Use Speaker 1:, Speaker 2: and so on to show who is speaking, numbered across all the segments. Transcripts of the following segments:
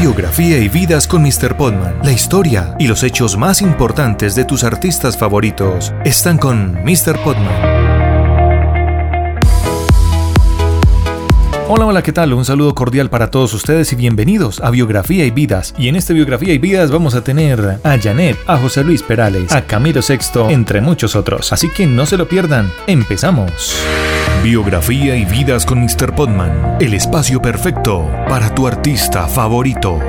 Speaker 1: Biografía y vidas con Mr. Podman. La historia y los hechos más importantes de tus artistas favoritos están con Mr. Podman. Hola, hola, ¿qué tal? Un saludo cordial para todos ustedes y bienvenidos a Biografía y Vidas. Y en esta Biografía y Vidas vamos a tener a Janet, a José Luis Perales, a Camilo Sexto, entre muchos otros. Así que no se lo pierdan. Empezamos. Biografía y Vidas con Mr. Podman. El espacio perfecto para tu artista favorito.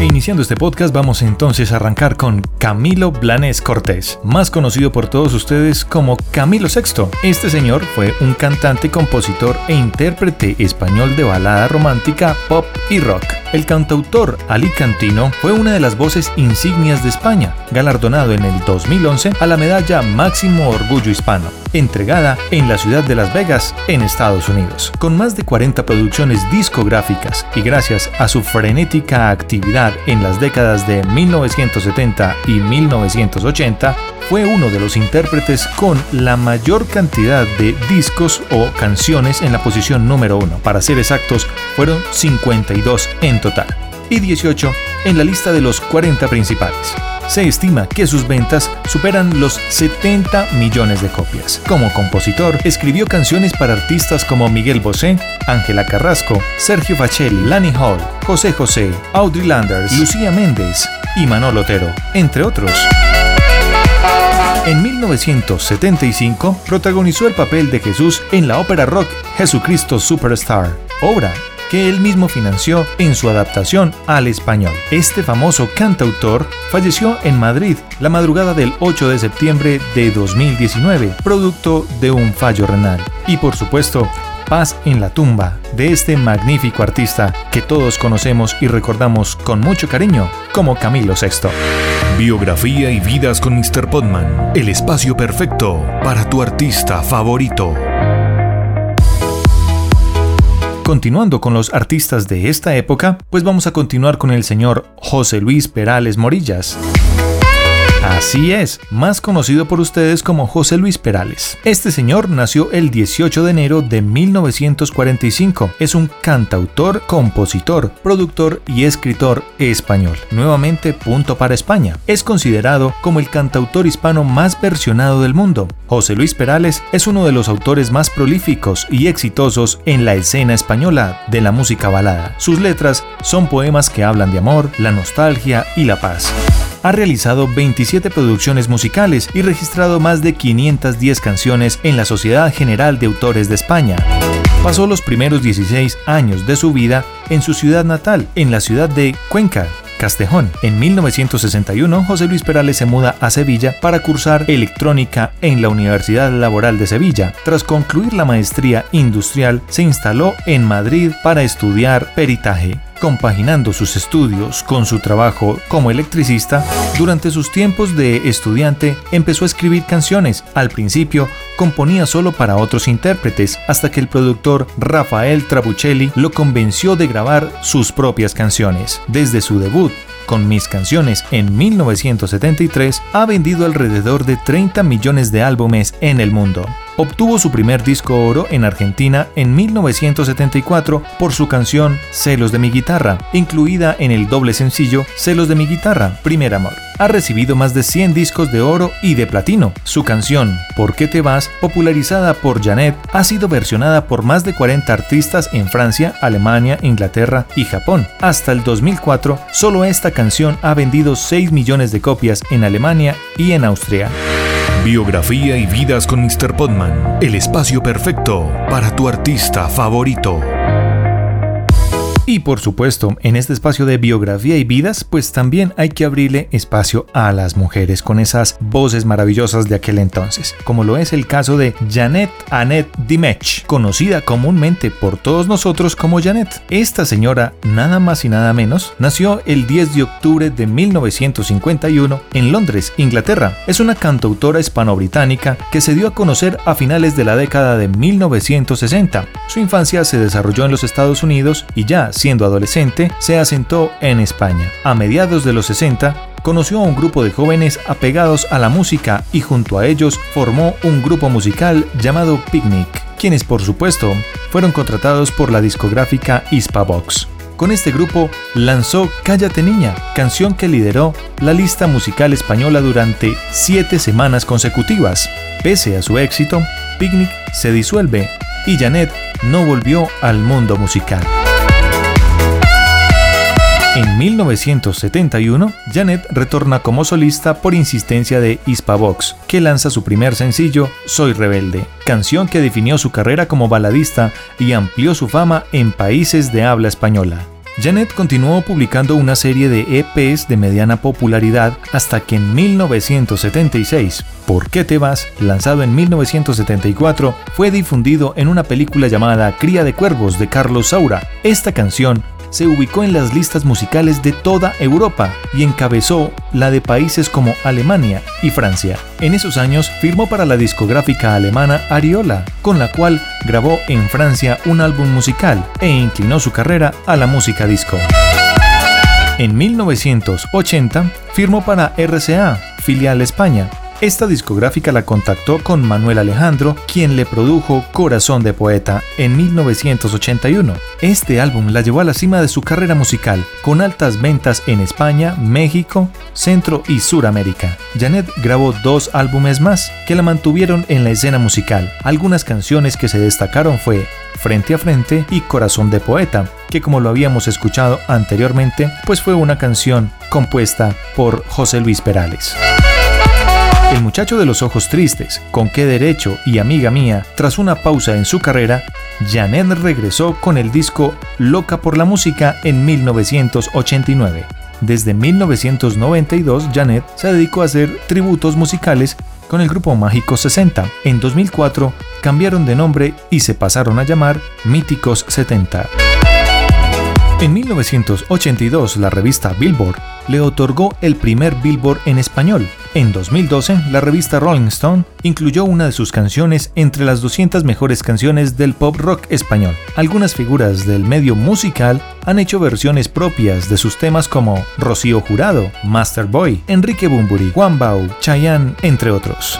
Speaker 1: E iniciando este podcast vamos entonces a arrancar con Camilo Blanes Cortés, más conocido por todos ustedes como Camilo VI. Este señor fue un cantante, compositor e intérprete español de balada romántica, pop y rock. El cantautor alicantino fue una de las voces insignias de España, galardonado en el 2011 a la medalla Máximo Orgullo Hispano, entregada en la ciudad de Las Vegas, en Estados Unidos. Con más de 40 producciones discográficas y gracias a su frenética actividad en las décadas de 1970 y 1980, fue uno de los intérpretes con la mayor cantidad de discos o canciones en la posición número uno. Para ser exactos, fueron 52 en total y 18 en la lista de los 40 principales. Se estima que sus ventas superan los 70 millones de copias. Como compositor, escribió canciones para artistas como Miguel Bosé, Ángela Carrasco, Sergio Facelli, Lani Hall, José José, Audrey Landers, Lucía Méndez y Manolo Otero, entre otros. En 1975 protagonizó el papel de Jesús en la ópera rock Jesucristo Superstar, obra que él mismo financió en su adaptación al español. Este famoso cantautor falleció en Madrid la madrugada del 8 de septiembre de 2019, producto de un fallo renal. Y por supuesto, paz en la tumba de este magnífico artista que todos conocemos y recordamos con mucho cariño como Camilo VI. Biografía y vidas con Mr. Podman, el espacio perfecto para tu artista favorito. Continuando con los artistas de esta época, pues vamos a continuar con el señor José Luis Perales Morillas. Así es, más conocido por ustedes como José Luis Perales. Este señor nació el 18 de enero de 1945. Es un cantautor, compositor, productor y escritor español. Nuevamente, punto para España. Es considerado como el cantautor hispano más versionado del mundo. José Luis Perales es uno de los autores más prolíficos y exitosos en la escena española de la música balada. Sus letras son poemas que hablan de amor, la nostalgia y la paz ha realizado 27 producciones musicales y registrado más de 510 canciones en la Sociedad General de Autores de España. Pasó los primeros 16 años de su vida en su ciudad natal, en la ciudad de Cuenca, Castejón. En 1961, José Luis Perales se muda a Sevilla para cursar electrónica en la Universidad Laboral de Sevilla. Tras concluir la maestría industrial, se instaló en Madrid para estudiar peritaje compaginando sus estudios con su trabajo como electricista, durante sus tiempos de estudiante empezó a escribir canciones. Al principio componía solo para otros intérpretes, hasta que el productor Rafael Trabuccelli lo convenció de grabar sus propias canciones. Desde su debut, con mis canciones en 1973, ha vendido alrededor de 30 millones de álbumes en el mundo. Obtuvo su primer disco oro en Argentina en 1974 por su canción Celos de mi guitarra, incluida en el doble sencillo Celos de mi guitarra, Primer Amor. Ha recibido más de 100 discos de oro y de platino. Su canción ¿Por qué te vas?, popularizada por Janet, ha sido versionada por más de 40 artistas en Francia, Alemania, Inglaterra y Japón. Hasta el 2004, solo esta canción ha vendido 6 millones de copias en Alemania y en Austria. Biografía y vidas con Mr. Podman, el espacio perfecto para tu artista favorito. Y por supuesto, en este espacio de biografía y vidas, pues también hay que abrirle espacio a las mujeres con esas voces maravillosas de aquel entonces, como lo es el caso de Janet Annette Dimech, conocida comúnmente por todos nosotros como Janet. Esta señora, nada más y nada menos, nació el 10 de octubre de 1951 en Londres, Inglaterra. Es una cantautora hispano-británica que se dio a conocer a finales de la década de 1960. Su infancia se desarrolló en los Estados Unidos y ya siendo adolescente, se asentó en España. A mediados de los 60, conoció a un grupo de jóvenes apegados a la música y junto a ellos formó un grupo musical llamado Picnic, quienes por supuesto fueron contratados por la discográfica Hispavox. con este grupo lanzó Cállate Niña, canción que lideró la lista musical española durante siete semanas consecutivas. Pese a su éxito, Picnic se disuelve y Janet no volvió al mundo musical. En 1971, Janet retorna como solista por insistencia de Hispavox, que lanza su primer sencillo, Soy Rebelde, canción que definió su carrera como baladista y amplió su fama en países de habla española. Janet continuó publicando una serie de EPs de mediana popularidad hasta que en 1976, ¿Por qué te vas?, lanzado en 1974, fue difundido en una película llamada Cría de Cuervos de Carlos Saura. Esta canción se ubicó en las listas musicales de toda Europa y encabezó la de países como Alemania y Francia. En esos años firmó para la discográfica alemana Ariola, con la cual grabó en Francia un álbum musical e inclinó su carrera a la música disco. En 1980 firmó para RCA, filial España, esta discográfica la contactó con Manuel Alejandro, quien le produjo Corazón de Poeta en 1981. Este álbum la llevó a la cima de su carrera musical, con altas ventas en España, México, Centro y Suramérica. Janet grabó dos álbumes más que la mantuvieron en la escena musical. Algunas canciones que se destacaron fue Frente a Frente y Corazón de Poeta, que como lo habíamos escuchado anteriormente, pues fue una canción compuesta por José Luis Perales. El muchacho de los ojos tristes, con qué derecho y amiga mía, tras una pausa en su carrera, Janet regresó con el disco Loca por la Música en 1989. Desde 1992, Janet se dedicó a hacer tributos musicales con el grupo Mágico 60. En 2004 cambiaron de nombre y se pasaron a llamar Míticos 70. En 1982, la revista Billboard le otorgó el primer Billboard en español. En 2012, la revista Rolling Stone incluyó una de sus canciones entre las 200 mejores canciones del pop rock español. Algunas figuras del medio musical han hecho versiones propias de sus temas como Rocío Jurado, Master Boy, Enrique Bumburi, Juan Bau, Chayanne, entre otros.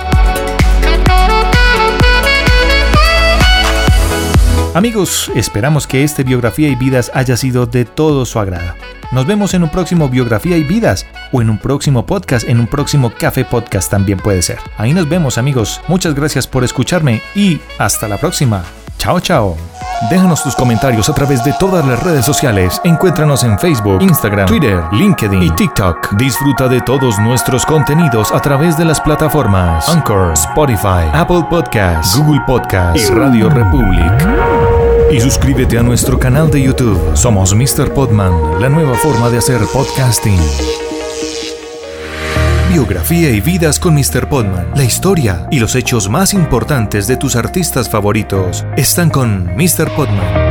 Speaker 1: Amigos, esperamos que este Biografía y Vidas haya sido de todo su agrado. Nos vemos en un próximo Biografía y Vidas o en un próximo podcast, en un próximo Café Podcast también puede ser. Ahí nos vemos amigos. Muchas gracias por escucharme y hasta la próxima. Chao, chao. Déjanos tus comentarios a través de todas las redes sociales. Encuéntranos en Facebook, Instagram, Twitter, LinkedIn y TikTok. Disfruta de todos nuestros contenidos a través de las plataformas Anchor, Spotify, Apple Podcasts, Google Podcasts y Radio Republic. Y suscríbete a nuestro canal de YouTube. Somos Mr. Podman, la nueva forma de hacer podcasting. Biografía y vidas con Mr. Podman. La historia y los hechos más importantes de tus artistas favoritos están con Mr. Podman.